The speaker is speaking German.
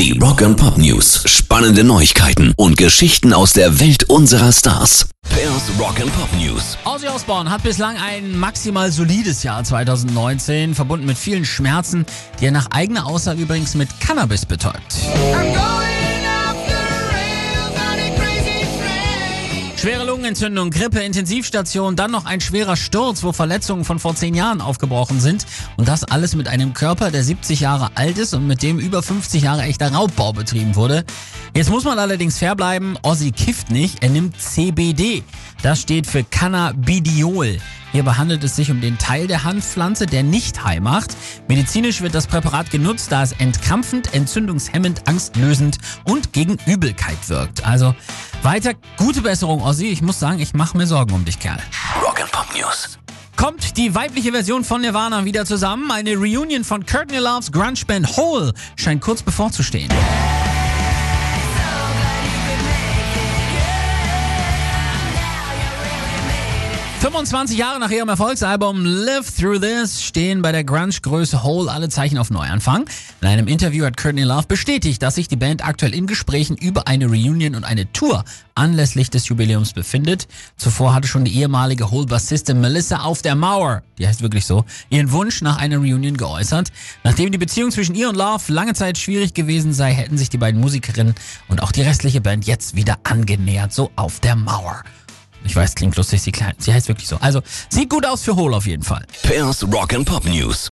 Die Rock and Pop News. Spannende Neuigkeiten und Geschichten aus der Welt unserer Stars. Pairs Rock and Pop News. Ozzy Osbourne hat bislang ein maximal solides Jahr 2019, verbunden mit vielen Schmerzen, die er nach eigener Aussage übrigens mit Cannabis betäubt. Schwere Lungenentzündung, Grippe, Intensivstation, dann noch ein schwerer Sturz, wo Verletzungen von vor zehn Jahren aufgebrochen sind. Und das alles mit einem Körper, der 70 Jahre alt ist und mit dem über 50 Jahre echter Raubbau betrieben wurde. Jetzt muss man allerdings fair bleiben, Ozzy kifft nicht, er nimmt CBD. Das steht für Cannabidiol. Hierbei handelt es sich um den Teil der Hanfpflanze, der nicht high macht. Medizinisch wird das Präparat genutzt, da es entkrampfend, entzündungshemmend, angstlösend und gegen Übelkeit wirkt. Also weiter gute Besserung, Ozzy. Ich muss sagen, ich mache mir Sorgen um dich, Kerl. Rock and Pop News. Kommt die weibliche Version von Nirvana wieder zusammen? Eine Reunion von Courtney Loves Grunge-Band Hole scheint kurz bevorzustehen. 25 Jahre nach ihrem Erfolgsalbum Live Through This stehen bei der Grunge-Größe Hole alle Zeichen auf Neuanfang. In einem Interview hat Courtney Love bestätigt, dass sich die Band aktuell in Gesprächen über eine Reunion und eine Tour anlässlich des Jubiläums befindet. Zuvor hatte schon die ehemalige Hole-Bassistin Melissa auf der Mauer, die heißt wirklich so, ihren Wunsch nach einer Reunion geäußert. Nachdem die Beziehung zwischen ihr und Love lange Zeit schwierig gewesen sei, hätten sich die beiden Musikerinnen und auch die restliche Band jetzt wieder angenähert, so auf der Mauer. Ich weiß, klingt lustig, sie, sie heißt wirklich so. Also, sieht gut aus für Hole auf jeden Fall. Pairs Rock and Pop News.